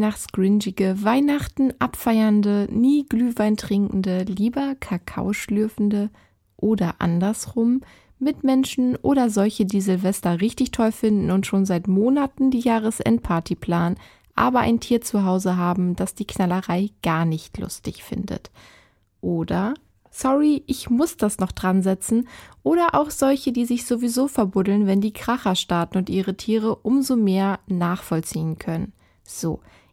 Weihnachtsgringige, Weihnachten abfeiernde, nie Glühwein trinkende, lieber Kakao schlürfende oder andersrum Mitmenschen oder solche, die Silvester richtig toll finden und schon seit Monaten die Jahresendparty planen, aber ein Tier zu Hause haben, das die Knallerei gar nicht lustig findet. Oder sorry, ich muss das noch dran setzen. Oder auch solche, die sich sowieso verbuddeln, wenn die Kracher starten und ihre Tiere umso mehr nachvollziehen können. So,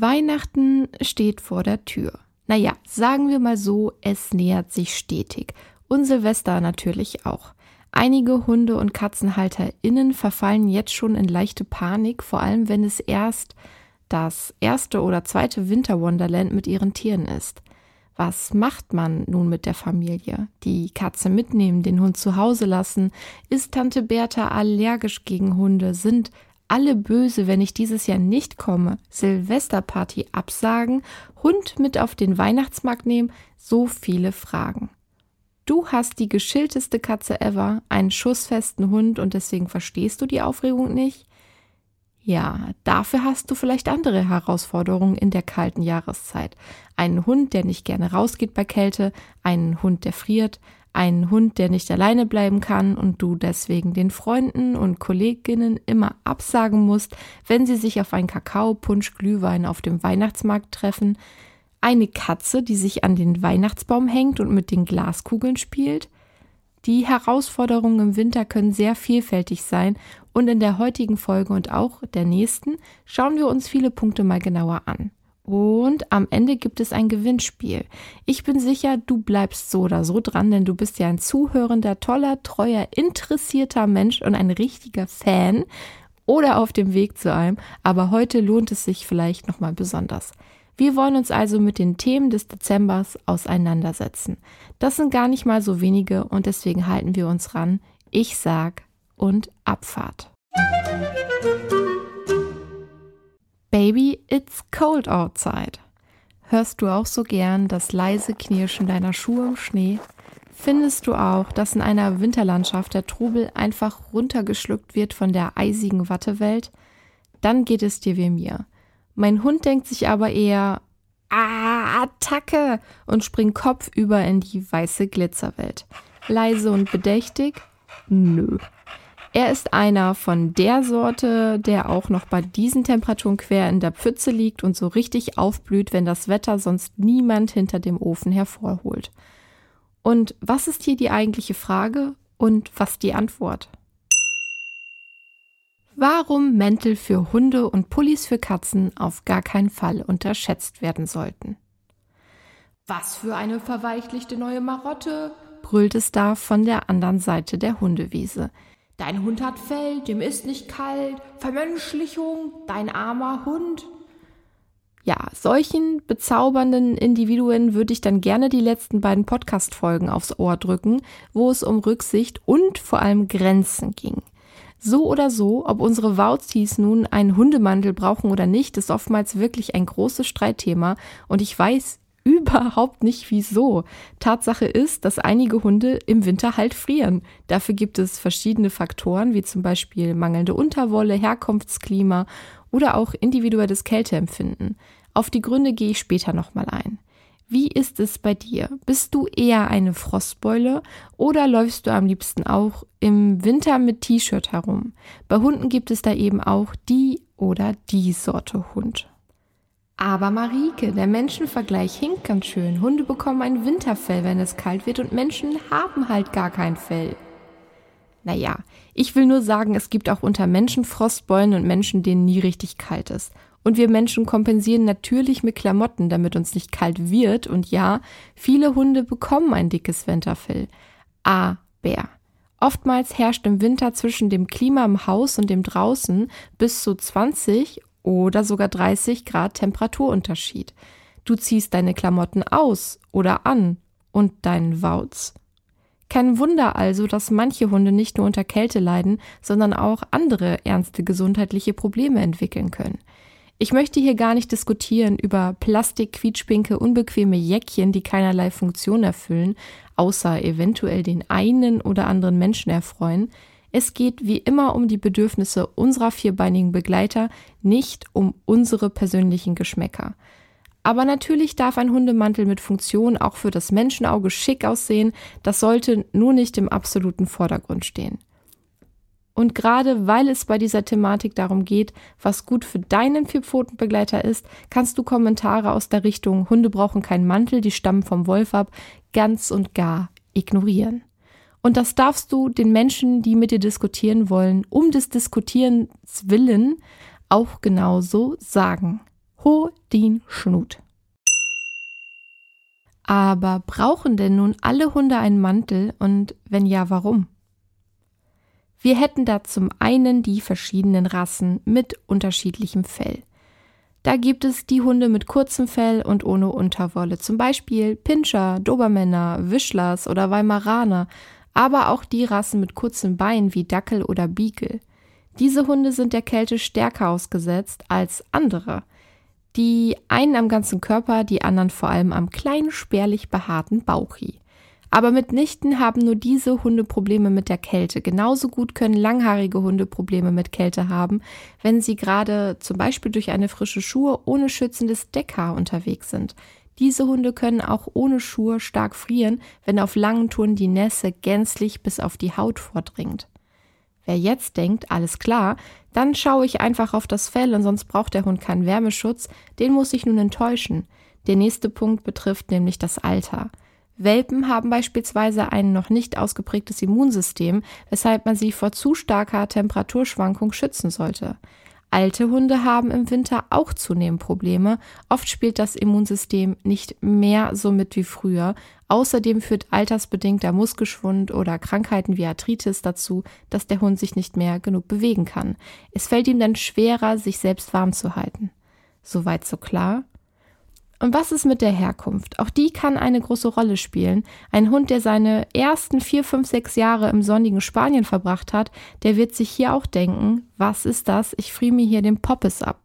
Weihnachten steht vor der Tür. Naja, sagen wir mal so, es nähert sich stetig. Und Silvester natürlich auch. Einige Hunde- und KatzenhalterInnen verfallen jetzt schon in leichte Panik, vor allem wenn es erst das erste oder zweite Winterwonderland mit ihren Tieren ist. Was macht man nun mit der Familie? Die Katze mitnehmen, den Hund zu Hause lassen? Ist Tante Bertha allergisch gegen Hunde? Sind alle böse, wenn ich dieses Jahr nicht komme? Silvesterparty absagen? Hund mit auf den Weihnachtsmarkt nehmen? So viele Fragen. Du hast die geschilteste Katze ever, einen schussfesten Hund und deswegen verstehst du die Aufregung nicht? Ja, dafür hast du vielleicht andere Herausforderungen in der kalten Jahreszeit. Einen Hund, der nicht gerne rausgeht bei Kälte, einen Hund, der friert, einen Hund, der nicht alleine bleiben kann und du deswegen den Freunden und Kolleginnen immer absagen musst, wenn sie sich auf einen Kakao, Punsch, Glühwein auf dem Weihnachtsmarkt treffen, eine Katze, die sich an den Weihnachtsbaum hängt und mit den Glaskugeln spielt, die Herausforderungen im Winter können sehr vielfältig sein und in der heutigen Folge und auch der nächsten schauen wir uns viele Punkte mal genauer an. Und am Ende gibt es ein Gewinnspiel. Ich bin sicher, du bleibst so oder so dran, denn du bist ja ein zuhörender, toller, treuer, interessierter Mensch und ein richtiger Fan oder auf dem Weg zu einem, aber heute lohnt es sich vielleicht nochmal besonders. Wir wollen uns also mit den Themen des Dezembers auseinandersetzen. Das sind gar nicht mal so wenige und deswegen halten wir uns ran. Ich sag und Abfahrt. Baby, it's cold outside. Hörst du auch so gern das leise Knirschen deiner Schuhe im Schnee? Findest du auch, dass in einer Winterlandschaft der Trubel einfach runtergeschluckt wird von der eisigen Wattewelt? Dann geht es dir wie mir. Mein Hund denkt sich aber eher, ah, Attacke und springt kopfüber in die weiße Glitzerwelt. Leise und bedächtig? Nö. Er ist einer von der Sorte, der auch noch bei diesen Temperaturen quer in der Pfütze liegt und so richtig aufblüht, wenn das Wetter sonst niemand hinter dem Ofen hervorholt. Und was ist hier die eigentliche Frage und was die Antwort? warum Mäntel für Hunde und Pullis für Katzen auf gar keinen Fall unterschätzt werden sollten. Was für eine verweichlichte neue Marotte, brüllt es da von der anderen Seite der Hundewiese. Dein Hund hat Fell, dem ist nicht kalt, Vermenschlichung, dein armer Hund. Ja, solchen bezaubernden Individuen würde ich dann gerne die letzten beiden Podcast-Folgen aufs Ohr drücken, wo es um Rücksicht und vor allem Grenzen ging. So oder so, ob unsere Wauzis nun einen Hundemantel brauchen oder nicht, ist oftmals wirklich ein großes Streitthema und ich weiß überhaupt nicht wieso. Tatsache ist, dass einige Hunde im Winter halt frieren. Dafür gibt es verschiedene Faktoren, wie zum Beispiel mangelnde Unterwolle, Herkunftsklima oder auch individuelles Kälteempfinden. Auf die Gründe gehe ich später nochmal ein. Wie ist es bei dir? Bist du eher eine Frostbeule oder läufst du am liebsten auch im Winter mit T-Shirt herum? Bei Hunden gibt es da eben auch die oder die Sorte Hund. Aber Marike, der Menschenvergleich hinkt ganz schön. Hunde bekommen ein Winterfell, wenn es kalt wird und Menschen haben halt gar kein Fell. Naja, ich will nur sagen, es gibt auch unter Menschen Frostbeulen und Menschen, denen nie richtig kalt ist. Und wir Menschen kompensieren natürlich mit Klamotten, damit uns nicht kalt wird. Und ja, viele Hunde bekommen ein dickes Winterfell. Aber oftmals herrscht im Winter zwischen dem Klima im Haus und dem draußen bis zu 20 oder sogar 30 Grad Temperaturunterschied. Du ziehst deine Klamotten aus oder an und deinen Wauz. Kein Wunder also, dass manche Hunde nicht nur unter Kälte leiden, sondern auch andere ernste gesundheitliche Probleme entwickeln können. Ich möchte hier gar nicht diskutieren über Plastik, quietschpinke, unbequeme Jäckchen, die keinerlei Funktion erfüllen, außer eventuell den einen oder anderen Menschen erfreuen. Es geht wie immer um die Bedürfnisse unserer vierbeinigen Begleiter, nicht um unsere persönlichen Geschmäcker. Aber natürlich darf ein Hundemantel mit Funktion auch für das Menschenauge schick aussehen, das sollte nur nicht im absoluten Vordergrund stehen. Und gerade weil es bei dieser Thematik darum geht, was gut für deinen Vierpfotenbegleiter ist, kannst du Kommentare aus der Richtung Hunde brauchen keinen Mantel, die stammen vom Wolf ab, ganz und gar ignorieren. Und das darfst du den Menschen, die mit dir diskutieren wollen, um des Diskutierens willen, auch genauso sagen. Ho din Schnut. Aber brauchen denn nun alle Hunde einen Mantel und wenn ja, warum? Wir hätten da zum einen die verschiedenen Rassen mit unterschiedlichem Fell. Da gibt es die Hunde mit kurzem Fell und ohne Unterwolle, zum Beispiel Pinscher, Dobermänner, Wischlers oder Weimaraner, aber auch die Rassen mit kurzen Beinen wie Dackel oder Beagle. Diese Hunde sind der Kälte stärker ausgesetzt als andere. Die einen am ganzen Körper, die anderen vor allem am kleinen, spärlich behaarten Bauchi. Aber mitnichten haben nur diese Hunde Probleme mit der Kälte. Genauso gut können langhaarige Hunde Probleme mit Kälte haben, wenn sie gerade zum Beispiel durch eine frische Schuhe ohne schützendes Deckhaar unterwegs sind. Diese Hunde können auch ohne Schuhe stark frieren, wenn auf langen Touren die Nässe gänzlich bis auf die Haut vordringt. Wer jetzt denkt, alles klar, dann schaue ich einfach auf das Fell und sonst braucht der Hund keinen Wärmeschutz, den muss ich nun enttäuschen. Der nächste Punkt betrifft nämlich das Alter. Welpen haben beispielsweise ein noch nicht ausgeprägtes Immunsystem, weshalb man sie vor zu starker Temperaturschwankung schützen sollte. Alte Hunde haben im Winter auch zunehmend Probleme. Oft spielt das Immunsystem nicht mehr so mit wie früher. Außerdem führt altersbedingter Muskelschwund oder Krankheiten wie Arthritis dazu, dass der Hund sich nicht mehr genug bewegen kann. Es fällt ihm dann schwerer, sich selbst warm zu halten. Soweit so klar? Und was ist mit der Herkunft? Auch die kann eine große Rolle spielen. Ein Hund, der seine ersten vier, fünf, sechs Jahre im sonnigen Spanien verbracht hat, der wird sich hier auch denken, was ist das? Ich friere mir hier den Poppes ab.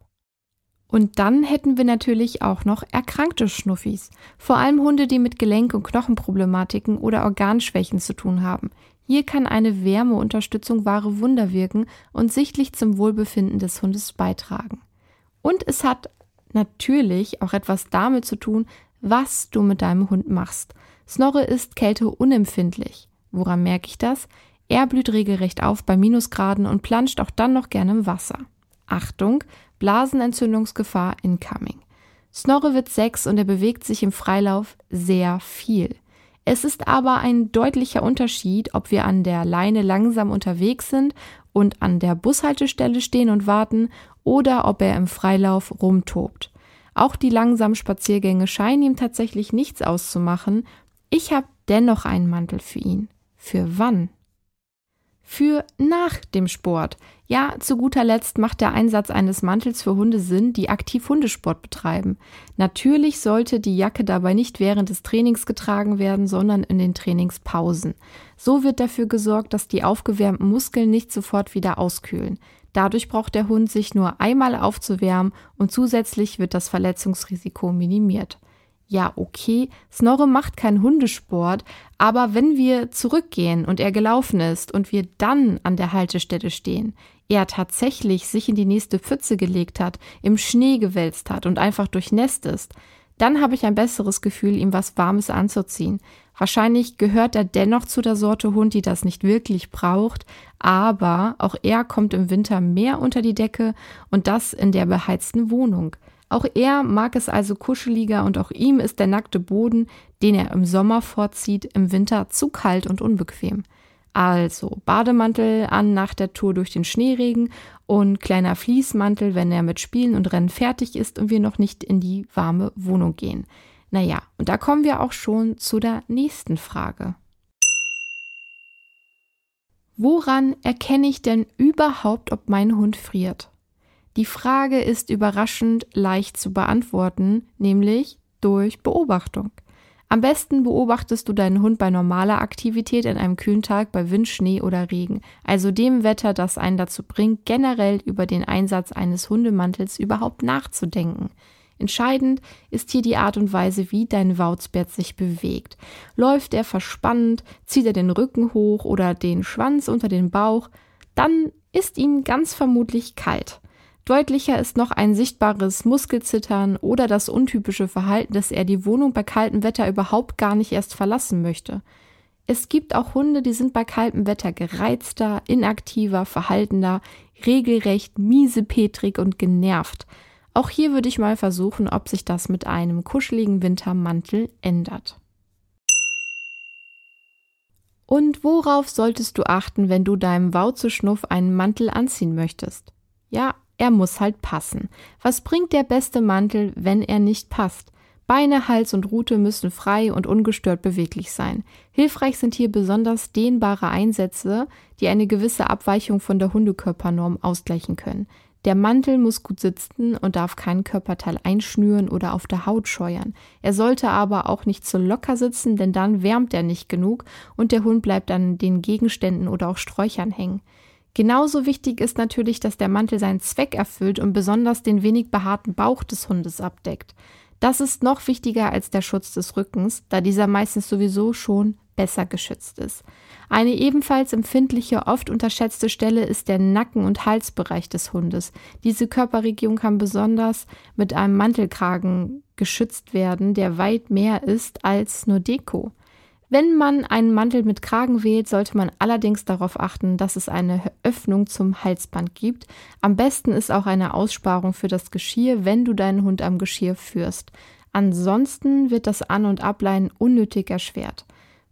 Und dann hätten wir natürlich auch noch erkrankte Schnuffis. Vor allem Hunde, die mit Gelenk- und Knochenproblematiken oder Organschwächen zu tun haben. Hier kann eine Wärmeunterstützung wahre Wunder wirken und sichtlich zum Wohlbefinden des Hundes beitragen. Und es hat natürlich auch etwas damit zu tun, was du mit deinem Hund machst. Snorre ist kälteunempfindlich. Woran merke ich das? Er blüht regelrecht auf bei Minusgraden und planscht auch dann noch gerne im Wasser. Achtung, Blasenentzündungsgefahr incoming. Snorre wird sechs und er bewegt sich im Freilauf sehr viel. Es ist aber ein deutlicher Unterschied, ob wir an der Leine langsam unterwegs sind und an der Bushaltestelle stehen und warten oder ob er im Freilauf rumtobt. Auch die langsamen Spaziergänge scheinen ihm tatsächlich nichts auszumachen. Ich habe dennoch einen Mantel für ihn. Für wann? Für nach dem Sport. Ja, zu guter Letzt macht der Einsatz eines Mantels für Hunde Sinn, die aktiv Hundesport betreiben. Natürlich sollte die Jacke dabei nicht während des Trainings getragen werden, sondern in den Trainingspausen. So wird dafür gesorgt, dass die aufgewärmten Muskeln nicht sofort wieder auskühlen. Dadurch braucht der Hund sich nur einmal aufzuwärmen und zusätzlich wird das Verletzungsrisiko minimiert. Ja, okay, Snorre macht keinen Hundesport, aber wenn wir zurückgehen und er gelaufen ist und wir dann an der Haltestelle stehen, er tatsächlich sich in die nächste Pfütze gelegt hat, im Schnee gewälzt hat und einfach durchnässt ist, dann habe ich ein besseres Gefühl, ihm was Warmes anzuziehen. Wahrscheinlich gehört er dennoch zu der Sorte Hund, die das nicht wirklich braucht, aber auch er kommt im Winter mehr unter die Decke und das in der beheizten Wohnung. Auch er mag es also kuscheliger und auch ihm ist der nackte Boden, den er im Sommer vorzieht, im Winter zu kalt und unbequem. Also Bademantel an nach der Tour durch den Schneeregen und kleiner Fließmantel, wenn er mit Spielen und Rennen fertig ist und wir noch nicht in die warme Wohnung gehen. Naja, und da kommen wir auch schon zu der nächsten Frage. Woran erkenne ich denn überhaupt, ob mein Hund friert? Die Frage ist überraschend leicht zu beantworten, nämlich durch Beobachtung. Am besten beobachtest du deinen Hund bei normaler Aktivität in einem kühlen Tag bei Wind, Schnee oder Regen, also dem Wetter, das einen dazu bringt, generell über den Einsatz eines Hundemantels überhaupt nachzudenken. Entscheidend ist hier die Art und Weise, wie dein Wauzbert sich bewegt. Läuft er verspannt, zieht er den Rücken hoch oder den Schwanz unter den Bauch, dann ist ihm ganz vermutlich kalt. Deutlicher ist noch ein sichtbares Muskelzittern oder das untypische Verhalten, dass er die Wohnung bei kaltem Wetter überhaupt gar nicht erst verlassen möchte. Es gibt auch Hunde, die sind bei kaltem Wetter gereizter, inaktiver, verhaltener, regelrecht miesepetrig und genervt. Auch hier würde ich mal versuchen, ob sich das mit einem kuscheligen Wintermantel ändert. Und worauf solltest du achten, wenn du deinem Wauzeschnuff einen Mantel anziehen möchtest? Ja, er muss halt passen. Was bringt der beste Mantel, wenn er nicht passt? Beine, Hals und Rute müssen frei und ungestört beweglich sein. Hilfreich sind hier besonders dehnbare Einsätze, die eine gewisse Abweichung von der Hundekörpernorm ausgleichen können. Der Mantel muss gut sitzen und darf kein Körperteil einschnüren oder auf der Haut scheuern. Er sollte aber auch nicht zu locker sitzen, denn dann wärmt er nicht genug und der Hund bleibt an den Gegenständen oder auch Sträuchern hängen. Genauso wichtig ist natürlich, dass der Mantel seinen Zweck erfüllt und besonders den wenig behaarten Bauch des Hundes abdeckt. Das ist noch wichtiger als der Schutz des Rückens, da dieser meistens sowieso schon besser geschützt ist. Eine ebenfalls empfindliche, oft unterschätzte Stelle ist der Nacken- und Halsbereich des Hundes. Diese Körperregion kann besonders mit einem Mantelkragen geschützt werden, der weit mehr ist als nur Deko. Wenn man einen Mantel mit Kragen wählt, sollte man allerdings darauf achten, dass es eine Öffnung zum Halsband gibt. Am besten ist auch eine Aussparung für das Geschirr, wenn du deinen Hund am Geschirr führst. Ansonsten wird das An- und Ableihen unnötig erschwert.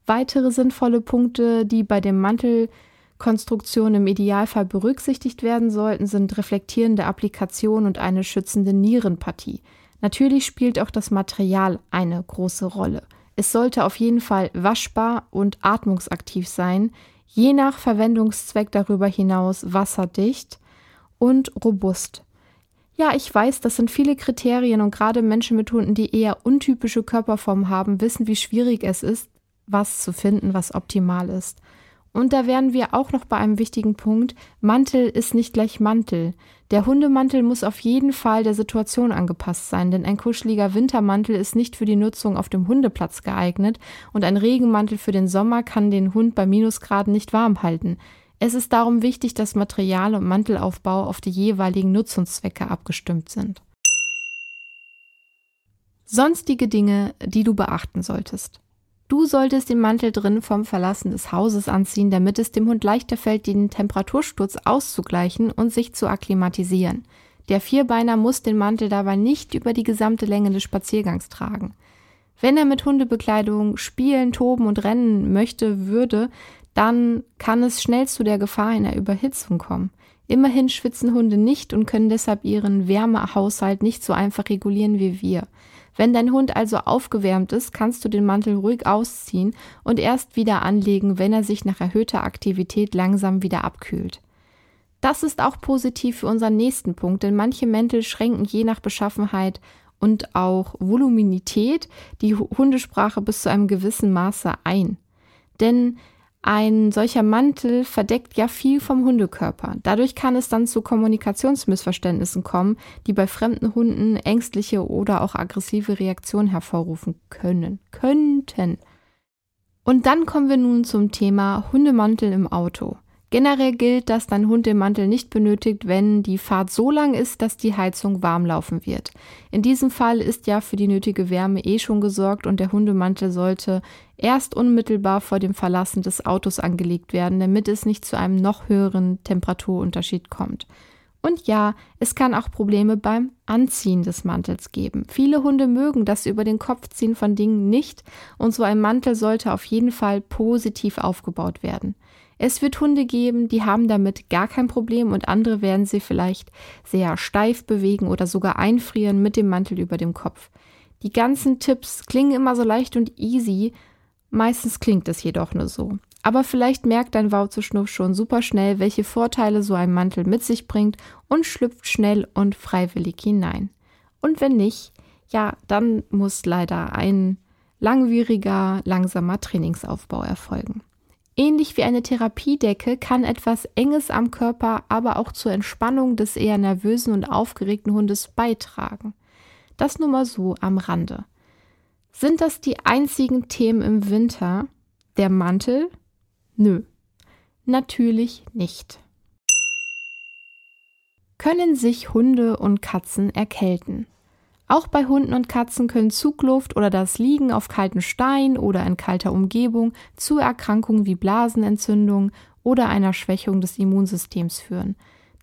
Weitere sinnvolle Punkte, die bei dem Mantelkonstruktion im Idealfall berücksichtigt werden sollten, sind reflektierende Applikation und eine schützende Nierenpartie. Natürlich spielt auch das Material eine große Rolle. Es sollte auf jeden Fall waschbar und atmungsaktiv sein, je nach Verwendungszweck darüber hinaus wasserdicht und robust. Ja, ich weiß, das sind viele Kriterien und gerade Menschen mit Hunden, die eher untypische Körperformen haben, wissen, wie schwierig es ist, was zu finden, was optimal ist. Und da wären wir auch noch bei einem wichtigen Punkt. Mantel ist nicht gleich Mantel. Der Hundemantel muss auf jeden Fall der Situation angepasst sein, denn ein kuscheliger Wintermantel ist nicht für die Nutzung auf dem Hundeplatz geeignet und ein Regenmantel für den Sommer kann den Hund bei Minusgraden nicht warm halten. Es ist darum wichtig, dass Material und Mantelaufbau auf die jeweiligen Nutzungszwecke abgestimmt sind. Sonstige Dinge, die du beachten solltest. Du solltest den Mantel drin vom Verlassen des Hauses anziehen, damit es dem Hund leichter fällt, den Temperatursturz auszugleichen und sich zu akklimatisieren. Der Vierbeiner muss den Mantel dabei nicht über die gesamte Länge des Spaziergangs tragen. Wenn er mit Hundebekleidung spielen, toben und rennen möchte, würde, dann kann es schnell zu der Gefahr einer Überhitzung kommen. Immerhin schwitzen Hunde nicht und können deshalb ihren Wärmehaushalt nicht so einfach regulieren wie wir. Wenn dein Hund also aufgewärmt ist, kannst du den Mantel ruhig ausziehen und erst wieder anlegen, wenn er sich nach erhöhter Aktivität langsam wieder abkühlt. Das ist auch positiv für unseren nächsten Punkt, denn manche Mäntel schränken je nach Beschaffenheit und auch Voluminität die Hundesprache bis zu einem gewissen Maße ein. Denn ein solcher Mantel verdeckt ja viel vom Hundekörper. Dadurch kann es dann zu Kommunikationsmissverständnissen kommen, die bei fremden Hunden ängstliche oder auch aggressive Reaktionen hervorrufen können. Könnten. Und dann kommen wir nun zum Thema Hundemantel im Auto. Generell gilt, dass dein Hund den Mantel nicht benötigt, wenn die Fahrt so lang ist, dass die Heizung warm laufen wird. In diesem Fall ist ja für die nötige Wärme eh schon gesorgt und der Hundemantel sollte erst unmittelbar vor dem Verlassen des Autos angelegt werden, damit es nicht zu einem noch höheren Temperaturunterschied kommt. Und ja, es kann auch Probleme beim Anziehen des Mantels geben. Viele Hunde mögen das über den Kopfziehen von Dingen nicht und so ein Mantel sollte auf jeden Fall positiv aufgebaut werden. Es wird Hunde geben, die haben damit gar kein Problem und andere werden sie vielleicht sehr steif bewegen oder sogar einfrieren mit dem Mantel über dem Kopf. Die ganzen Tipps klingen immer so leicht und easy, meistens klingt es jedoch nur so. Aber vielleicht merkt dein Wauzeschnuff schon super schnell, welche Vorteile so ein Mantel mit sich bringt und schlüpft schnell und freiwillig hinein. Und wenn nicht, ja, dann muss leider ein langwieriger, langsamer Trainingsaufbau erfolgen. Ähnlich wie eine Therapiedecke kann etwas Enges am Körper aber auch zur Entspannung des eher nervösen und aufgeregten Hundes beitragen. Das nur mal so am Rande. Sind das die einzigen Themen im Winter? Der Mantel? Nö, natürlich nicht. Können sich Hunde und Katzen erkälten? Auch bei Hunden und Katzen können Zugluft oder das Liegen auf kalten Stein oder in kalter Umgebung zu Erkrankungen wie Blasenentzündung oder einer Schwächung des Immunsystems führen.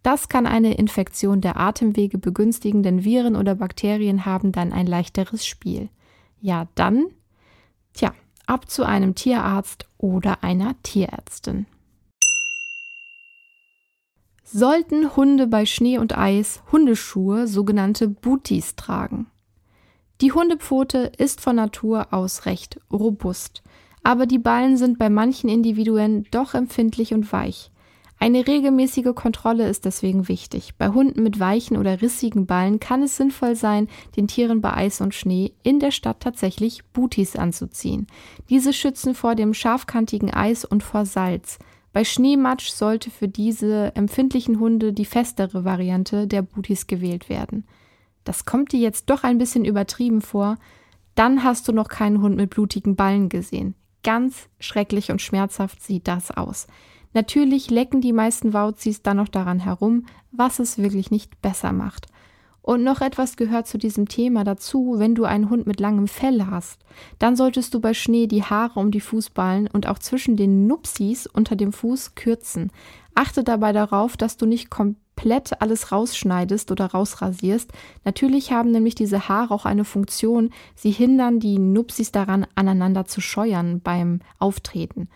Das kann eine Infektion der Atemwege begünstigen, denn Viren oder Bakterien haben dann ein leichteres Spiel. Ja, dann, tja, ab zu einem Tierarzt oder einer Tierärztin. Sollten Hunde bei Schnee und Eis Hundeschuhe, sogenannte Booties, tragen? Die Hundepfote ist von Natur aus recht robust, aber die Ballen sind bei manchen Individuen doch empfindlich und weich. Eine regelmäßige Kontrolle ist deswegen wichtig. Bei Hunden mit weichen oder rissigen Ballen kann es sinnvoll sein, den Tieren bei Eis und Schnee in der Stadt tatsächlich Booties anzuziehen. Diese schützen vor dem scharfkantigen Eis und vor Salz. Bei Schneematsch sollte für diese empfindlichen Hunde die festere Variante der Booties gewählt werden. Das kommt dir jetzt doch ein bisschen übertrieben vor, dann hast du noch keinen Hund mit blutigen Ballen gesehen. Ganz schrecklich und schmerzhaft sieht das aus. Natürlich lecken die meisten Wauzis dann noch daran herum, was es wirklich nicht besser macht. Und noch etwas gehört zu diesem Thema dazu, wenn du einen Hund mit langem Fell hast, dann solltest du bei Schnee die Haare um die Fußballen und auch zwischen den Nupsis unter dem Fuß kürzen. Achte dabei darauf, dass du nicht komplett alles rausschneidest oder rausrasierst. Natürlich haben nämlich diese Haare auch eine Funktion, sie hindern die Nupsis daran, aneinander zu scheuern beim Auftreten.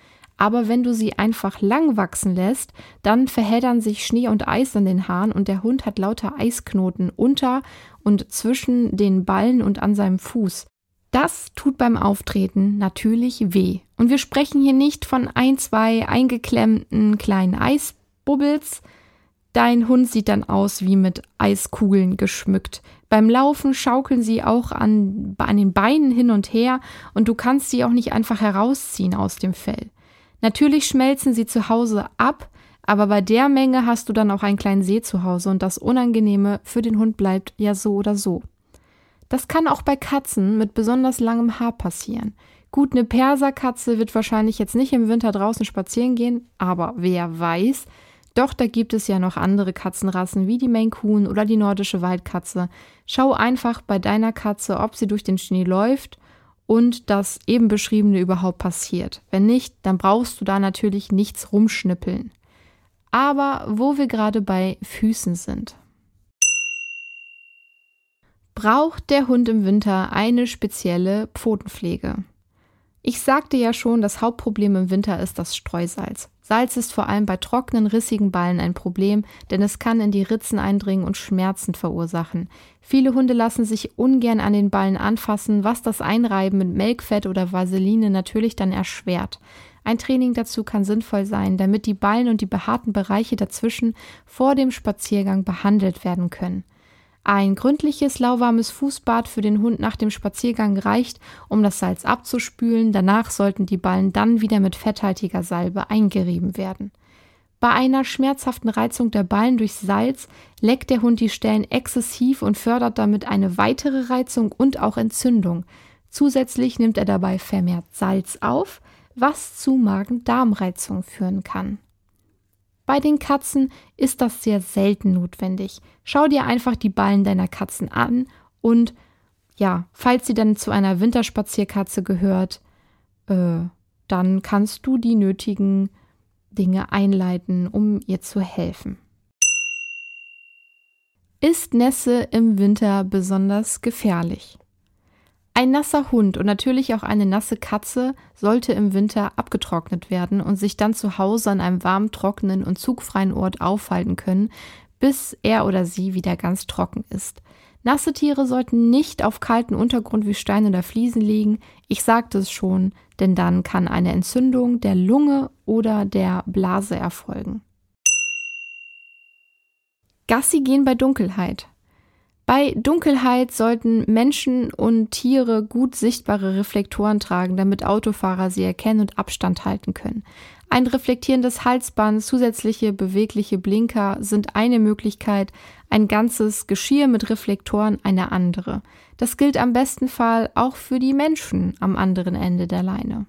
Aber wenn du sie einfach lang wachsen lässt, dann verheddern sich Schnee und Eis in den Haaren und der Hund hat lauter Eisknoten unter und zwischen den Ballen und an seinem Fuß. Das tut beim Auftreten natürlich weh. Und wir sprechen hier nicht von ein, zwei eingeklemmten kleinen Eisbubbels. Dein Hund sieht dann aus wie mit Eiskugeln geschmückt. Beim Laufen schaukeln sie auch an, an den Beinen hin und her und du kannst sie auch nicht einfach herausziehen aus dem Fell. Natürlich schmelzen sie zu Hause ab, aber bei der Menge hast du dann auch einen kleinen See zu Hause und das Unangenehme für den Hund bleibt ja so oder so. Das kann auch bei Katzen mit besonders langem Haar passieren. Gut, eine Perserkatze wird wahrscheinlich jetzt nicht im Winter draußen spazieren gehen, aber wer weiß. Doch da gibt es ja noch andere Katzenrassen wie die Maine Coon oder die nordische Waldkatze. Schau einfach bei deiner Katze, ob sie durch den Schnee läuft und das eben beschriebene überhaupt passiert. Wenn nicht, dann brauchst du da natürlich nichts rumschnippeln. Aber wo wir gerade bei Füßen sind. Braucht der Hund im Winter eine spezielle Pfotenpflege? Ich sagte ja schon, das Hauptproblem im Winter ist das Streusalz. Salz ist vor allem bei trockenen, rissigen Ballen ein Problem, denn es kann in die Ritzen eindringen und Schmerzen verursachen. Viele Hunde lassen sich ungern an den Ballen anfassen, was das Einreiben mit Melkfett oder Vaseline natürlich dann erschwert. Ein Training dazu kann sinnvoll sein, damit die Ballen und die behaarten Bereiche dazwischen vor dem Spaziergang behandelt werden können. Ein gründliches lauwarmes Fußbad für den Hund nach dem Spaziergang reicht, um das Salz abzuspülen. Danach sollten die Ballen dann wieder mit fetthaltiger Salbe eingerieben werden. Bei einer schmerzhaften Reizung der Ballen durch Salz leckt der Hund die Stellen exzessiv und fördert damit eine weitere Reizung und auch Entzündung. Zusätzlich nimmt er dabei vermehrt Salz auf, was zu Magen-Darm-Reizung führen kann. Bei den Katzen ist das sehr selten notwendig. Schau dir einfach die Ballen deiner Katzen an und ja, falls sie dann zu einer Winterspazierkatze gehört, äh, dann kannst du die nötigen Dinge einleiten, um ihr zu helfen. Ist Nässe im Winter besonders gefährlich? Ein nasser Hund und natürlich auch eine nasse Katze sollte im Winter abgetrocknet werden und sich dann zu Hause an einem warmen, trockenen und zugfreien Ort aufhalten können, bis er oder sie wieder ganz trocken ist. Nasse Tiere sollten nicht auf kalten Untergrund wie Stein oder Fliesen liegen. Ich sagte es schon, denn dann kann eine Entzündung der Lunge oder der Blase erfolgen. Gassi gehen bei Dunkelheit. Bei Dunkelheit sollten Menschen und Tiere gut sichtbare Reflektoren tragen, damit Autofahrer sie erkennen und Abstand halten können. Ein reflektierendes Halsband, zusätzliche bewegliche Blinker sind eine Möglichkeit, ein ganzes Geschirr mit Reflektoren eine andere. Das gilt am besten Fall auch für die Menschen am anderen Ende der Leine.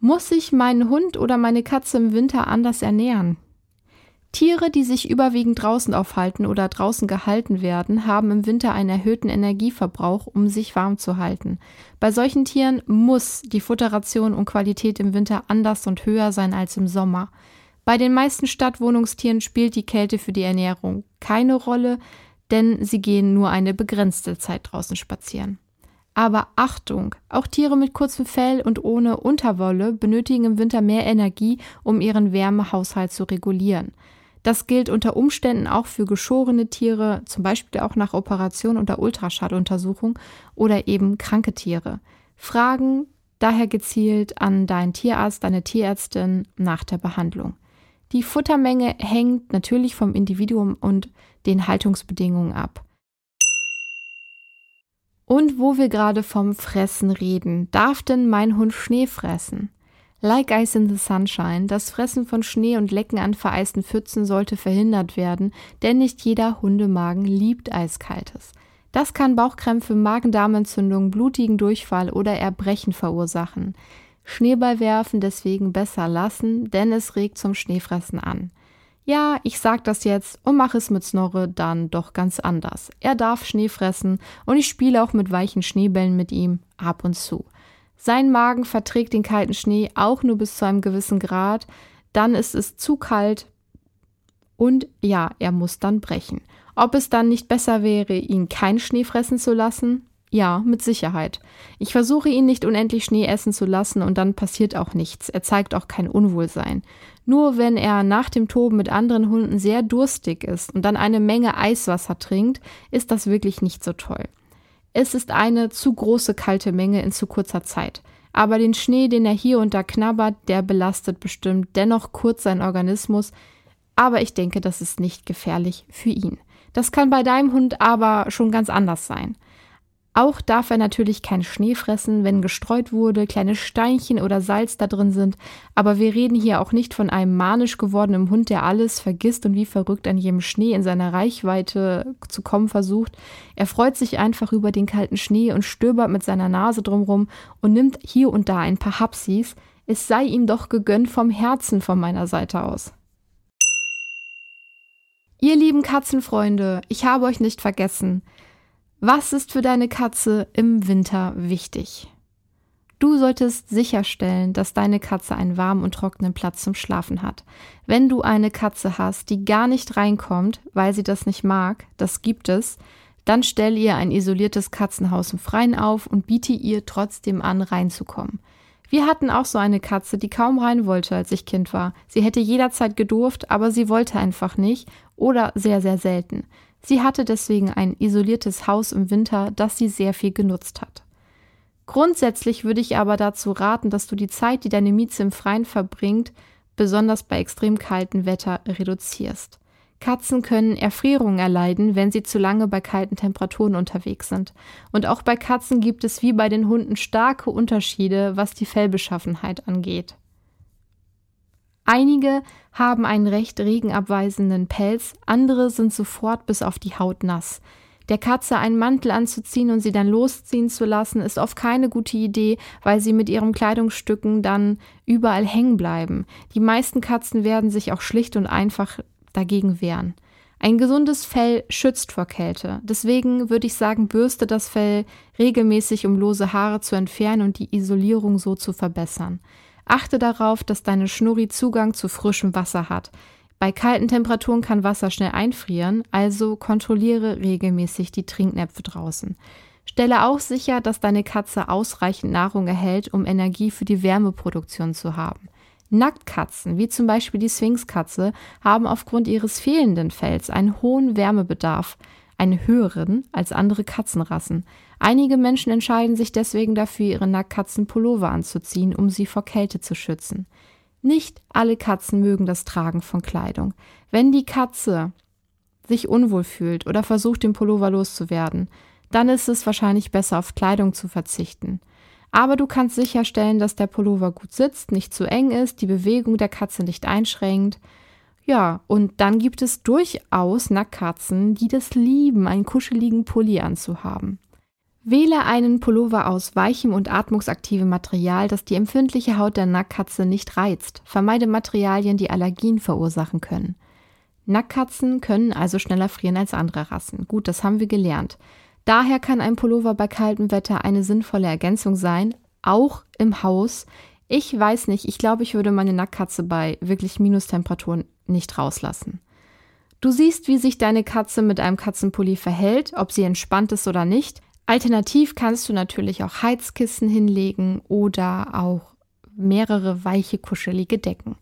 Muss ich meinen Hund oder meine Katze im Winter anders ernähren? Tiere, die sich überwiegend draußen aufhalten oder draußen gehalten werden, haben im Winter einen erhöhten Energieverbrauch, um sich warm zu halten. Bei solchen Tieren muss die Futterration und Qualität im Winter anders und höher sein als im Sommer. Bei den meisten Stadtwohnungstieren spielt die Kälte für die Ernährung keine Rolle, denn sie gehen nur eine begrenzte Zeit draußen spazieren. Aber Achtung, auch Tiere mit kurzem Fell und ohne Unterwolle benötigen im Winter mehr Energie, um ihren Wärmehaushalt zu regulieren. Das gilt unter Umständen auch für geschorene Tiere, zum Beispiel auch nach Operation oder Ultraschalluntersuchung oder eben kranke Tiere. Fragen daher gezielt an deinen Tierarzt, deine Tierärztin nach der Behandlung. Die Futtermenge hängt natürlich vom Individuum und den Haltungsbedingungen ab. Und wo wir gerade vom Fressen reden, darf denn mein Hund Schnee fressen? Like Ice in the Sunshine, das Fressen von Schnee und Lecken an vereisten Pfützen sollte verhindert werden, denn nicht jeder Hundemagen liebt Eiskaltes. Das kann Bauchkrämpfe, Magen-Darm-Entzündung, blutigen Durchfall oder Erbrechen verursachen. Schneeball werfen deswegen besser lassen, denn es regt zum Schneefressen an. Ja, ich sag das jetzt und mache es mit Snorre dann doch ganz anders. Er darf Schnee fressen und ich spiele auch mit weichen Schneebällen mit ihm ab und zu. Sein Magen verträgt den kalten Schnee auch nur bis zu einem gewissen Grad. Dann ist es zu kalt und ja, er muss dann brechen. Ob es dann nicht besser wäre, ihn kein Schnee fressen zu lassen? Ja, mit Sicherheit. Ich versuche ihn nicht unendlich Schnee essen zu lassen und dann passiert auch nichts. Er zeigt auch kein Unwohlsein. Nur wenn er nach dem Toben mit anderen Hunden sehr durstig ist und dann eine Menge Eiswasser trinkt, ist das wirklich nicht so toll. Es ist eine zu große kalte Menge in zu kurzer Zeit. Aber den Schnee, den er hier und da knabbert, der belastet bestimmt dennoch kurz seinen Organismus. Aber ich denke, das ist nicht gefährlich für ihn. Das kann bei deinem Hund aber schon ganz anders sein. Auch darf er natürlich keinen Schnee fressen, wenn gestreut wurde, kleine Steinchen oder Salz da drin sind, aber wir reden hier auch nicht von einem manisch gewordenen Hund, der alles vergisst und wie verrückt an jedem Schnee in seiner Reichweite zu kommen versucht. Er freut sich einfach über den kalten Schnee und stöbert mit seiner Nase drumrum und nimmt hier und da ein paar Hapsis. Es sei ihm doch gegönnt vom Herzen von meiner Seite aus. Ihr lieben Katzenfreunde, ich habe euch nicht vergessen. Was ist für deine Katze im Winter wichtig? Du solltest sicherstellen, dass deine Katze einen warmen und trockenen Platz zum Schlafen hat. Wenn du eine Katze hast, die gar nicht reinkommt, weil sie das nicht mag, das gibt es, dann stell ihr ein isoliertes Katzenhaus im Freien auf und biete ihr trotzdem an, reinzukommen. Wir hatten auch so eine Katze, die kaum rein wollte, als ich Kind war. Sie hätte jederzeit gedurft, aber sie wollte einfach nicht oder sehr, sehr selten. Sie hatte deswegen ein isoliertes Haus im Winter, das sie sehr viel genutzt hat. Grundsätzlich würde ich aber dazu raten, dass du die Zeit, die deine Mieze im Freien verbringt, besonders bei extrem kaltem Wetter, reduzierst. Katzen können Erfrierungen erleiden, wenn sie zu lange bei kalten Temperaturen unterwegs sind. Und auch bei Katzen gibt es wie bei den Hunden starke Unterschiede, was die Fellbeschaffenheit angeht. Einige haben einen recht regenabweisenden Pelz, andere sind sofort bis auf die Haut nass. Der Katze einen Mantel anzuziehen und sie dann losziehen zu lassen, ist oft keine gute Idee, weil sie mit ihren Kleidungsstücken dann überall hängen bleiben. Die meisten Katzen werden sich auch schlicht und einfach dagegen wehren. Ein gesundes Fell schützt vor Kälte. Deswegen würde ich sagen, bürste das Fell regelmäßig, um lose Haare zu entfernen und die Isolierung so zu verbessern. Achte darauf, dass deine Schnurri Zugang zu frischem Wasser hat. Bei kalten Temperaturen kann Wasser schnell einfrieren, also kontrolliere regelmäßig die Trinknäpfe draußen. Stelle auch sicher, dass deine Katze ausreichend Nahrung erhält, um Energie für die Wärmeproduktion zu haben. Nacktkatzen, wie zum Beispiel die Sphinxkatze, haben aufgrund ihres fehlenden Fells einen hohen Wärmebedarf, einen höheren als andere Katzenrassen. Einige Menschen entscheiden sich deswegen dafür, ihre Nackkatzen Pullover anzuziehen, um sie vor Kälte zu schützen. Nicht alle Katzen mögen das Tragen von Kleidung. Wenn die Katze sich unwohl fühlt oder versucht, den Pullover loszuwerden, dann ist es wahrscheinlich besser, auf Kleidung zu verzichten. Aber du kannst sicherstellen, dass der Pullover gut sitzt, nicht zu eng ist, die Bewegung der Katze nicht einschränkt. Ja, und dann gibt es durchaus Nackkatzen, die das lieben, einen kuscheligen Pulli anzuhaben. Wähle einen Pullover aus weichem und atmungsaktivem Material, das die empfindliche Haut der Nackkatze nicht reizt. Vermeide Materialien, die Allergien verursachen können. Nackkatzen können also schneller frieren als andere Rassen. Gut, das haben wir gelernt. Daher kann ein Pullover bei kaltem Wetter eine sinnvolle Ergänzung sein, auch im Haus. Ich weiß nicht, ich glaube, ich würde meine Nackkatze bei wirklich Minustemperaturen nicht rauslassen. Du siehst, wie sich deine Katze mit einem Katzenpulli verhält, ob sie entspannt ist oder nicht. Alternativ kannst du natürlich auch Heizkissen hinlegen oder auch mehrere weiche, kuschelige Decken.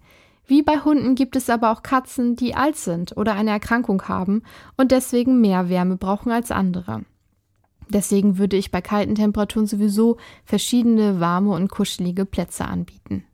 Wie bei Hunden gibt es aber auch Katzen, die alt sind oder eine Erkrankung haben und deswegen mehr Wärme brauchen als andere. Deswegen würde ich bei kalten Temperaturen sowieso verschiedene warme und kuschelige Plätze anbieten.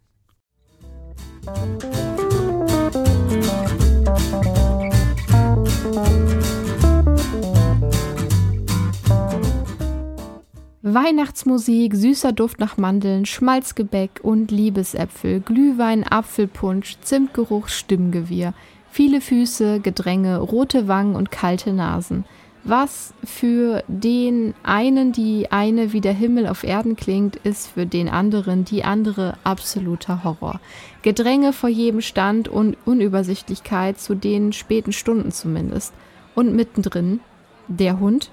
Weihnachtsmusik, süßer Duft nach Mandeln, Schmalzgebäck und Liebesäpfel, Glühwein, Apfelpunsch, Zimtgeruch, Stimmgewirr, viele Füße, Gedränge, rote Wangen und kalte Nasen – was für den einen die eine wie der Himmel auf Erden klingt, ist für den anderen die andere absoluter Horror. Gedränge vor jedem Stand und Unübersichtlichkeit zu den späten Stunden zumindest. Und mittendrin der Hund.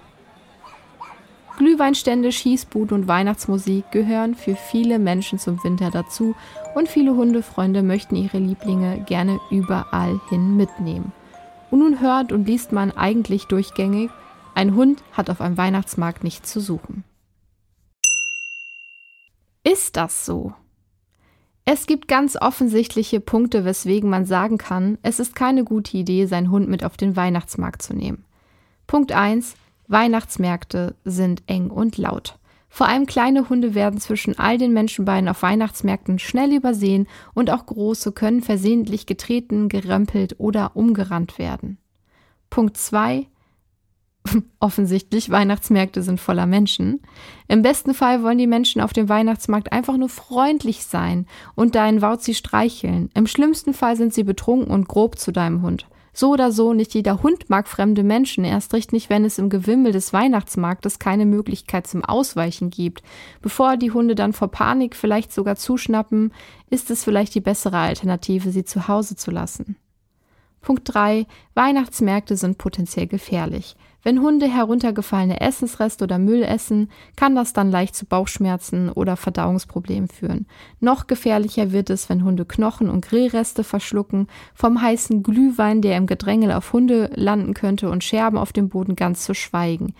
Glühweinstände, Schießbuden und Weihnachtsmusik gehören für viele Menschen zum Winter dazu und viele Hundefreunde möchten ihre Lieblinge gerne überall hin mitnehmen. Und nun hört und liest man eigentlich durchgängig, ein Hund hat auf einem Weihnachtsmarkt nichts zu suchen. Ist das so? Es gibt ganz offensichtliche Punkte, weswegen man sagen kann, es ist keine gute Idee, seinen Hund mit auf den Weihnachtsmarkt zu nehmen. Punkt 1. Weihnachtsmärkte sind eng und laut. Vor allem kleine Hunde werden zwischen all den Menschenbeinen auf Weihnachtsmärkten schnell übersehen und auch große können versehentlich getreten, gerempelt oder umgerannt werden. Punkt 2. offensichtlich, Weihnachtsmärkte sind voller Menschen. Im besten Fall wollen die Menschen auf dem Weihnachtsmarkt einfach nur freundlich sein und deinen Wauzi streicheln. Im schlimmsten Fall sind sie betrunken und grob zu deinem Hund. So oder so, nicht jeder Hund mag fremde Menschen, erst recht nicht, wenn es im Gewimmel des Weihnachtsmarktes keine Möglichkeit zum Ausweichen gibt. Bevor die Hunde dann vor Panik vielleicht sogar zuschnappen, ist es vielleicht die bessere Alternative, sie zu Hause zu lassen. Punkt 3. Weihnachtsmärkte sind potenziell gefährlich. Wenn Hunde heruntergefallene Essensreste oder Müll essen, kann das dann leicht zu Bauchschmerzen oder Verdauungsproblemen führen. Noch gefährlicher wird es, wenn Hunde Knochen und Grillreste verschlucken, vom heißen Glühwein, der im Gedrängel auf Hunde landen könnte und Scherben auf dem Boden ganz zu schweigen.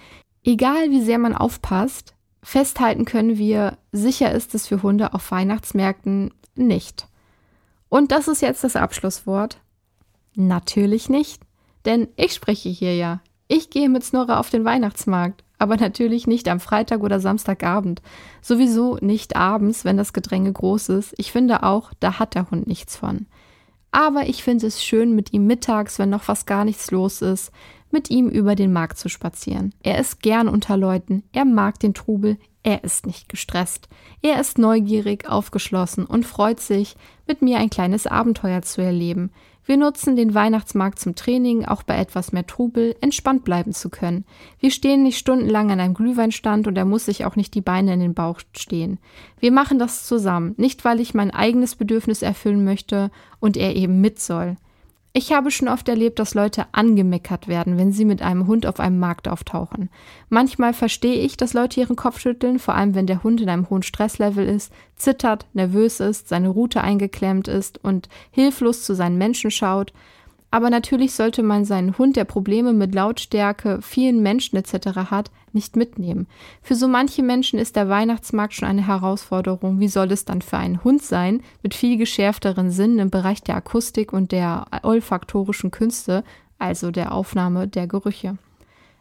Egal wie sehr man aufpasst, festhalten können wir, sicher ist es für Hunde auf Weihnachtsmärkten nicht. Und das ist jetzt das Abschlusswort. Natürlich nicht, denn ich spreche hier ja. Ich gehe mit Snorre auf den Weihnachtsmarkt, aber natürlich nicht am Freitag oder Samstagabend. Sowieso nicht abends, wenn das Gedränge groß ist. Ich finde auch, da hat der Hund nichts von. Aber ich finde es schön, mit ihm mittags, wenn noch was gar nichts los ist, mit ihm über den Markt zu spazieren. Er ist gern unter Leuten, er mag den Trubel, er ist nicht gestresst. Er ist neugierig, aufgeschlossen und freut sich, mit mir ein kleines Abenteuer zu erleben. Wir nutzen den Weihnachtsmarkt zum Training, auch bei etwas mehr Trubel entspannt bleiben zu können. Wir stehen nicht stundenlang an einem Glühweinstand und er muss sich auch nicht die Beine in den Bauch stehen. Wir machen das zusammen, nicht weil ich mein eigenes Bedürfnis erfüllen möchte und er eben mit soll. Ich habe schon oft erlebt, dass Leute angemeckert werden, wenn sie mit einem Hund auf einem Markt auftauchen. Manchmal verstehe ich, dass Leute ihren Kopf schütteln, vor allem wenn der Hund in einem hohen Stresslevel ist, zittert, nervös ist, seine Rute eingeklemmt ist und hilflos zu seinen Menschen schaut. Aber natürlich sollte man seinen Hund, der Probleme mit Lautstärke, vielen Menschen etc. hat, nicht mitnehmen. Für so manche Menschen ist der Weihnachtsmarkt schon eine Herausforderung. Wie soll es dann für einen Hund sein, mit viel geschärfteren Sinnen im Bereich der Akustik und der olfaktorischen Künste, also der Aufnahme der Gerüche?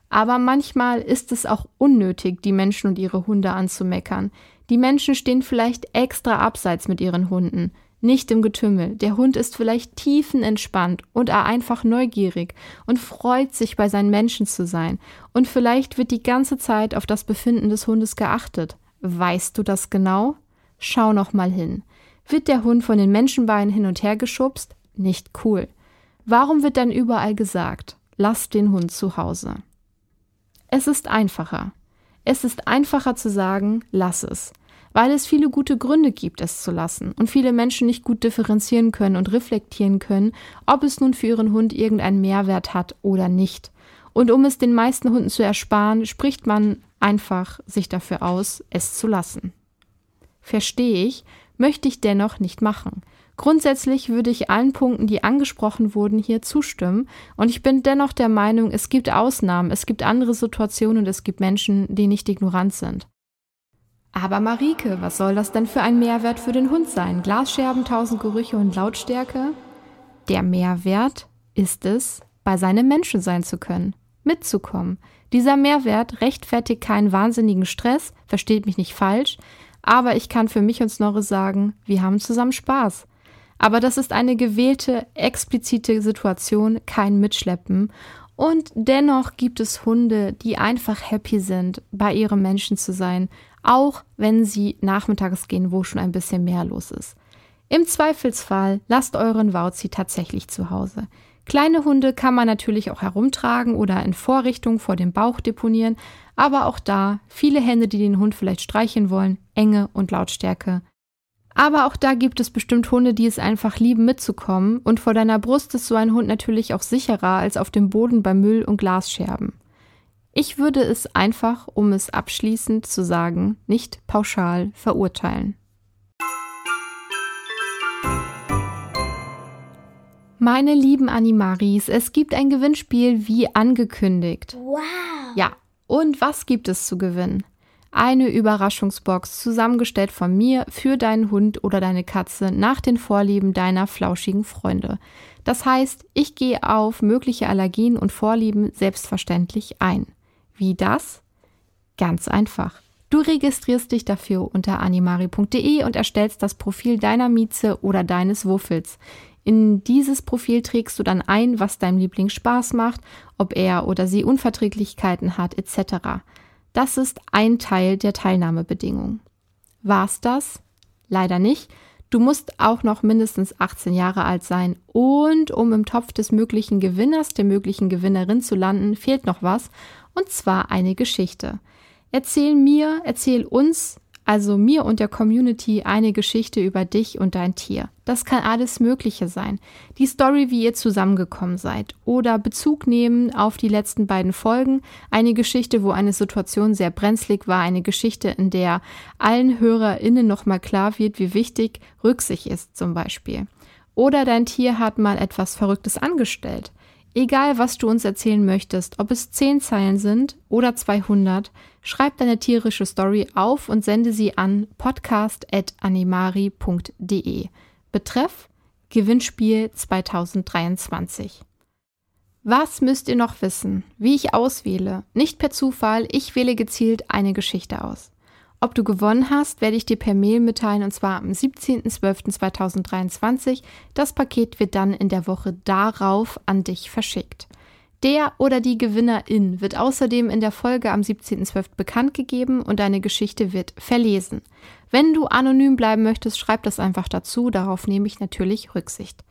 Aber manchmal ist es auch unnötig, die Menschen und ihre Hunde anzumeckern. Die Menschen stehen vielleicht extra abseits mit ihren Hunden nicht im Getümmel. Der Hund ist vielleicht tiefenentspannt und einfach neugierig und freut sich, bei seinen Menschen zu sein. Und vielleicht wird die ganze Zeit auf das Befinden des Hundes geachtet. Weißt du das genau? Schau noch mal hin. Wird der Hund von den Menschenbeinen hin und her geschubst? Nicht cool. Warum wird dann überall gesagt, lass den Hund zu Hause? Es ist einfacher. Es ist einfacher zu sagen, lass es weil es viele gute Gründe gibt, es zu lassen und viele Menschen nicht gut differenzieren können und reflektieren können, ob es nun für ihren Hund irgendeinen Mehrwert hat oder nicht. Und um es den meisten Hunden zu ersparen, spricht man einfach sich dafür aus, es zu lassen. Verstehe ich, möchte ich dennoch nicht machen. Grundsätzlich würde ich allen Punkten, die angesprochen wurden, hier zustimmen, und ich bin dennoch der Meinung, es gibt Ausnahmen, es gibt andere Situationen und es gibt Menschen, die nicht ignorant sind. Aber Marike, was soll das denn für ein Mehrwert für den Hund sein? Glasscherben, tausend Gerüche und Lautstärke? Der Mehrwert ist es, bei seinem Menschen sein zu können, mitzukommen. Dieser Mehrwert rechtfertigt keinen wahnsinnigen Stress, versteht mich nicht falsch, aber ich kann für mich und Snorre sagen, wir haben zusammen Spaß. Aber das ist eine gewählte, explizite Situation, kein Mitschleppen. Und dennoch gibt es Hunde, die einfach happy sind, bei ihrem Menschen zu sein, auch wenn sie nachmittags gehen, wo schon ein bisschen mehr los ist. Im Zweifelsfall lasst euren Wauzi tatsächlich zu Hause. Kleine Hunde kann man natürlich auch herumtragen oder in Vorrichtung vor dem Bauch deponieren, aber auch da viele Hände, die den Hund vielleicht streichen wollen, Enge und Lautstärke. Aber auch da gibt es bestimmt Hunde, die es einfach lieben mitzukommen und vor deiner Brust ist so ein Hund natürlich auch sicherer als auf dem Boden bei Müll und Glasscherben. Ich würde es einfach, um es abschließend zu sagen, nicht pauschal verurteilen. Meine lieben Animaris, es gibt ein Gewinnspiel wie angekündigt. Wow! Ja, und was gibt es zu gewinnen? Eine Überraschungsbox zusammengestellt von mir für deinen Hund oder deine Katze nach den Vorlieben deiner flauschigen Freunde. Das heißt, ich gehe auf mögliche Allergien und Vorlieben selbstverständlich ein. Wie das? Ganz einfach. Du registrierst dich dafür unter animari.de und erstellst das Profil deiner Mieze oder deines Wuffels. In dieses Profil trägst du dann ein, was deinem Liebling Spaß macht, ob er oder sie Unverträglichkeiten hat, etc. Das ist ein Teil der Teilnahmebedingungen. War's das? Leider nicht. Du musst auch noch mindestens 18 Jahre alt sein und um im Topf des möglichen Gewinners, der möglichen Gewinnerin zu landen, fehlt noch was und zwar eine Geschichte. Erzähl mir, erzähl uns, also mir und der Community, eine Geschichte über dich und dein Tier. Das kann alles Mögliche sein. Die Story, wie ihr zusammengekommen seid. Oder Bezug nehmen auf die letzten beiden Folgen. Eine Geschichte, wo eine Situation sehr brenzlig war. Eine Geschichte, in der allen HörerInnen nochmal klar wird, wie wichtig Rücksicht ist, zum Beispiel. Oder dein Tier hat mal etwas Verrücktes angestellt. Egal, was du uns erzählen möchtest, ob es 10 Zeilen sind oder 200, schreib deine tierische Story auf und sende sie an podcast.animari.de. Betreff Gewinnspiel 2023. Was müsst ihr noch wissen? Wie ich auswähle? Nicht per Zufall, ich wähle gezielt eine Geschichte aus. Ob du gewonnen hast, werde ich dir per Mail mitteilen und zwar am 17.12.2023. Das Paket wird dann in der Woche darauf an dich verschickt. Der oder die Gewinnerin wird außerdem in der Folge am 17.12. bekannt gegeben und deine Geschichte wird verlesen. Wenn du anonym bleiben möchtest, schreib das einfach dazu, darauf nehme ich natürlich Rücksicht.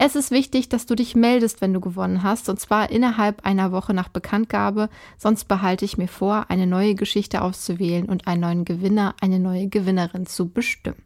Es ist wichtig, dass du dich meldest, wenn du gewonnen hast, und zwar innerhalb einer Woche nach Bekanntgabe, sonst behalte ich mir vor, eine neue Geschichte auszuwählen und einen neuen Gewinner, eine neue Gewinnerin zu bestimmen.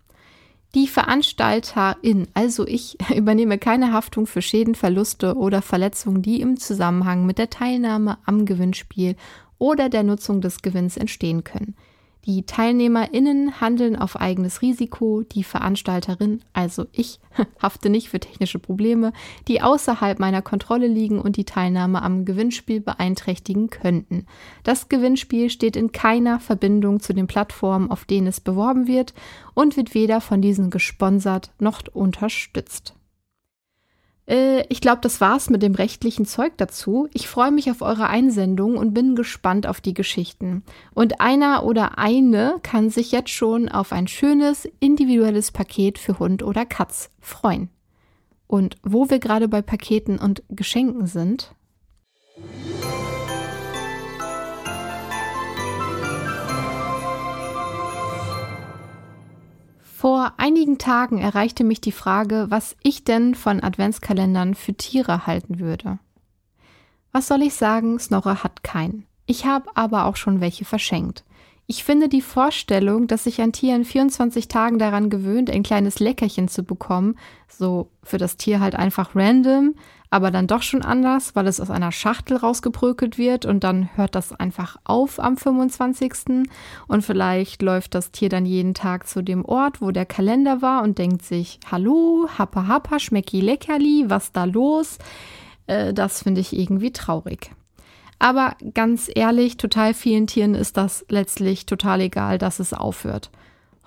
Die Veranstalterin, also ich, übernehme keine Haftung für Schäden, Verluste oder Verletzungen, die im Zusammenhang mit der Teilnahme am Gewinnspiel oder der Nutzung des Gewinns entstehen können. Die TeilnehmerInnen handeln auf eigenes Risiko, die Veranstalterin, also ich, hafte nicht für technische Probleme, die außerhalb meiner Kontrolle liegen und die Teilnahme am Gewinnspiel beeinträchtigen könnten. Das Gewinnspiel steht in keiner Verbindung zu den Plattformen, auf denen es beworben wird und wird weder von diesen gesponsert noch unterstützt. Äh, ich glaube, das war's mit dem rechtlichen Zeug dazu. Ich freue mich auf eure Einsendung und bin gespannt auf die Geschichten. Und einer oder eine kann sich jetzt schon auf ein schönes individuelles Paket für Hund oder Katz freuen. Und wo wir gerade bei Paketen und Geschenken sind, Vor einigen Tagen erreichte mich die Frage, was ich denn von Adventskalendern für Tiere halten würde. Was soll ich sagen, Snorre hat keinen. Ich habe aber auch schon welche verschenkt. Ich finde die Vorstellung, dass sich ein Tier in 24 Tagen daran gewöhnt, ein kleines Leckerchen zu bekommen, so für das Tier halt einfach random, aber dann doch schon anders, weil es aus einer Schachtel rausgeprökelt wird und dann hört das einfach auf am 25. Und vielleicht läuft das Tier dann jeden Tag zu dem Ort, wo der Kalender war und denkt sich, hallo, happa happa, schmecki leckerli, was da los? Äh, das finde ich irgendwie traurig. Aber ganz ehrlich, total vielen Tieren ist das letztlich total egal, dass es aufhört.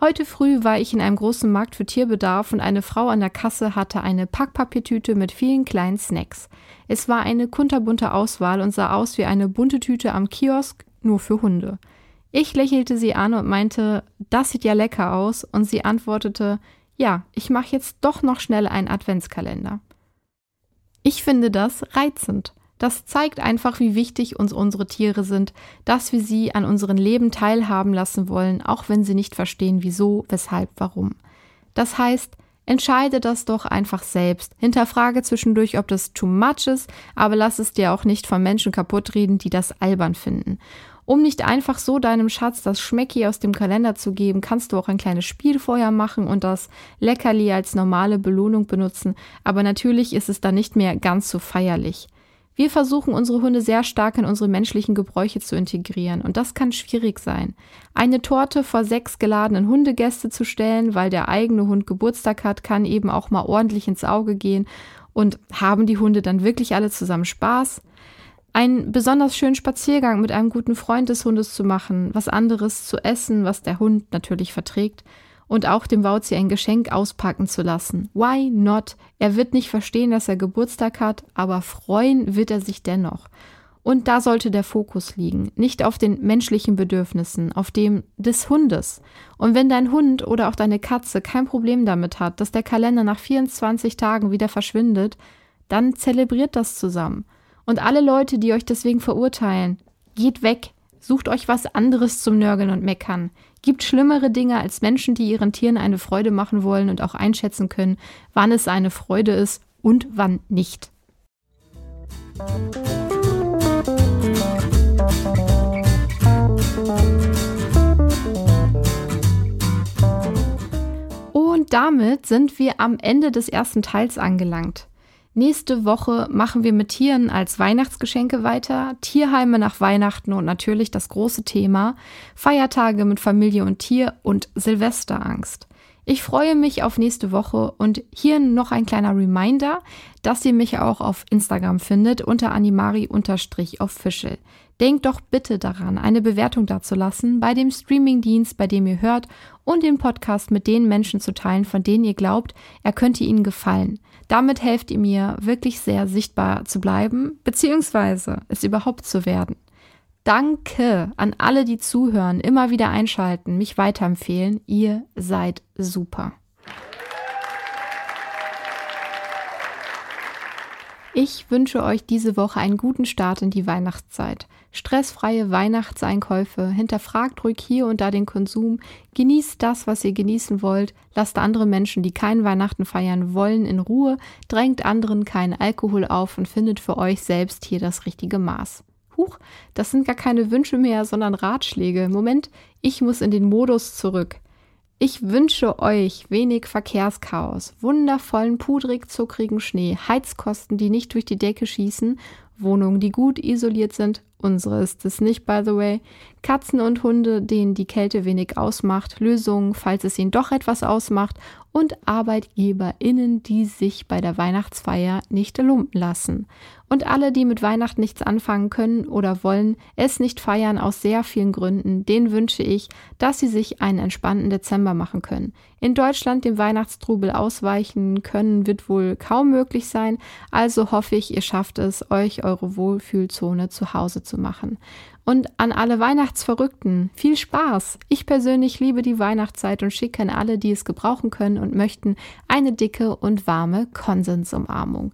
Heute früh war ich in einem großen Markt für Tierbedarf und eine Frau an der Kasse hatte eine Packpapiertüte mit vielen kleinen Snacks. Es war eine kunterbunte Auswahl und sah aus wie eine bunte Tüte am Kiosk, nur für Hunde. Ich lächelte sie an und meinte, das sieht ja lecker aus, und sie antwortete, ja, ich mache jetzt doch noch schnell einen Adventskalender. Ich finde das reizend. Das zeigt einfach, wie wichtig uns unsere Tiere sind, dass wir sie an unserem Leben teilhaben lassen wollen, auch wenn sie nicht verstehen, wieso, weshalb, warum. Das heißt, entscheide das doch einfach selbst. Hinterfrage zwischendurch, ob das too much ist, aber lass es dir auch nicht von Menschen kaputt reden, die das albern finden. Um nicht einfach so deinem Schatz das Schmecki aus dem Kalender zu geben, kannst du auch ein kleines Spiel vorher machen und das Leckerli als normale Belohnung benutzen, aber natürlich ist es dann nicht mehr ganz so feierlich. Wir versuchen unsere Hunde sehr stark in unsere menschlichen Gebräuche zu integrieren und das kann schwierig sein. Eine Torte vor sechs geladenen Hundegäste zu stellen, weil der eigene Hund Geburtstag hat, kann eben auch mal ordentlich ins Auge gehen und haben die Hunde dann wirklich alle zusammen Spaß? Einen besonders schönen Spaziergang mit einem guten Freund des Hundes zu machen, was anderes zu essen, was der Hund natürlich verträgt und auch dem Wauzi ein Geschenk auspacken zu lassen. Why not? Er wird nicht verstehen, dass er Geburtstag hat, aber freuen wird er sich dennoch. Und da sollte der Fokus liegen, nicht auf den menschlichen Bedürfnissen, auf dem des Hundes. Und wenn dein Hund oder auch deine Katze kein Problem damit hat, dass der Kalender nach 24 Tagen wieder verschwindet, dann zelebriert das zusammen. Und alle Leute, die euch deswegen verurteilen, geht weg, sucht euch was anderes zum Nörgeln und Meckern. Gibt schlimmere Dinge als Menschen, die ihren Tieren eine Freude machen wollen und auch einschätzen können, wann es eine Freude ist und wann nicht. Und damit sind wir am Ende des ersten Teils angelangt. Nächste Woche machen wir mit Tieren als Weihnachtsgeschenke weiter, Tierheime nach Weihnachten und natürlich das große Thema Feiertage mit Familie und Tier und Silvesterangst. Ich freue mich auf nächste Woche und hier noch ein kleiner Reminder, dass ihr mich auch auf Instagram findet unter animari-official. Denkt doch bitte daran, eine Bewertung dazulassen bei dem Streamingdienst, bei dem ihr hört und den Podcast mit den Menschen zu teilen, von denen ihr glaubt, er könnte ihnen gefallen. Damit helft ihr mir wirklich sehr sichtbar zu bleiben, beziehungsweise es überhaupt zu werden. Danke an alle, die zuhören, immer wieder einschalten, mich weiterempfehlen. Ihr seid super. Ich wünsche euch diese Woche einen guten Start in die Weihnachtszeit. Stressfreie Weihnachtseinkäufe, hinterfragt ruhig hier und da den Konsum, genießt das, was ihr genießen wollt, lasst andere Menschen, die keinen Weihnachten feiern wollen, in Ruhe, drängt anderen keinen Alkohol auf und findet für euch selbst hier das richtige Maß. Huch, das sind gar keine Wünsche mehr, sondern Ratschläge. Moment, ich muss in den Modus zurück. Ich wünsche euch wenig Verkehrschaos, wundervollen, pudrig zuckrigen Schnee, Heizkosten, die nicht durch die Decke schießen, Wohnungen, die gut isoliert sind Unsere ist es nicht, by the way. Katzen und Hunde, denen die Kälte wenig ausmacht, Lösungen, falls es ihnen doch etwas ausmacht und ArbeitgeberInnen, die sich bei der Weihnachtsfeier nicht lumpen lassen. Und alle, die mit Weihnachten nichts anfangen können oder wollen, es nicht feiern aus sehr vielen Gründen, denen wünsche ich, dass sie sich einen entspannten Dezember machen können. In Deutschland dem Weihnachtstrubel ausweichen können wird wohl kaum möglich sein, also hoffe ich, ihr schafft es, euch eure Wohlfühlzone zu Hause zu machen. Und an alle Weihnachtsverrückten, viel Spaß! Ich persönlich liebe die Weihnachtszeit und schicke an alle, die es gebrauchen können und möchten, eine dicke und warme Konsensumarmung.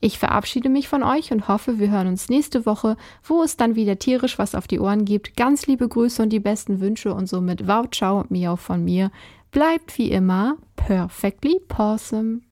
Ich verabschiede mich von euch und hoffe, wir hören uns nächste Woche, wo es dann wieder tierisch was auf die Ohren gibt. Ganz liebe Grüße und die besten Wünsche und somit wow, ciao und miau von mir. Bleibt wie immer perfectly possum.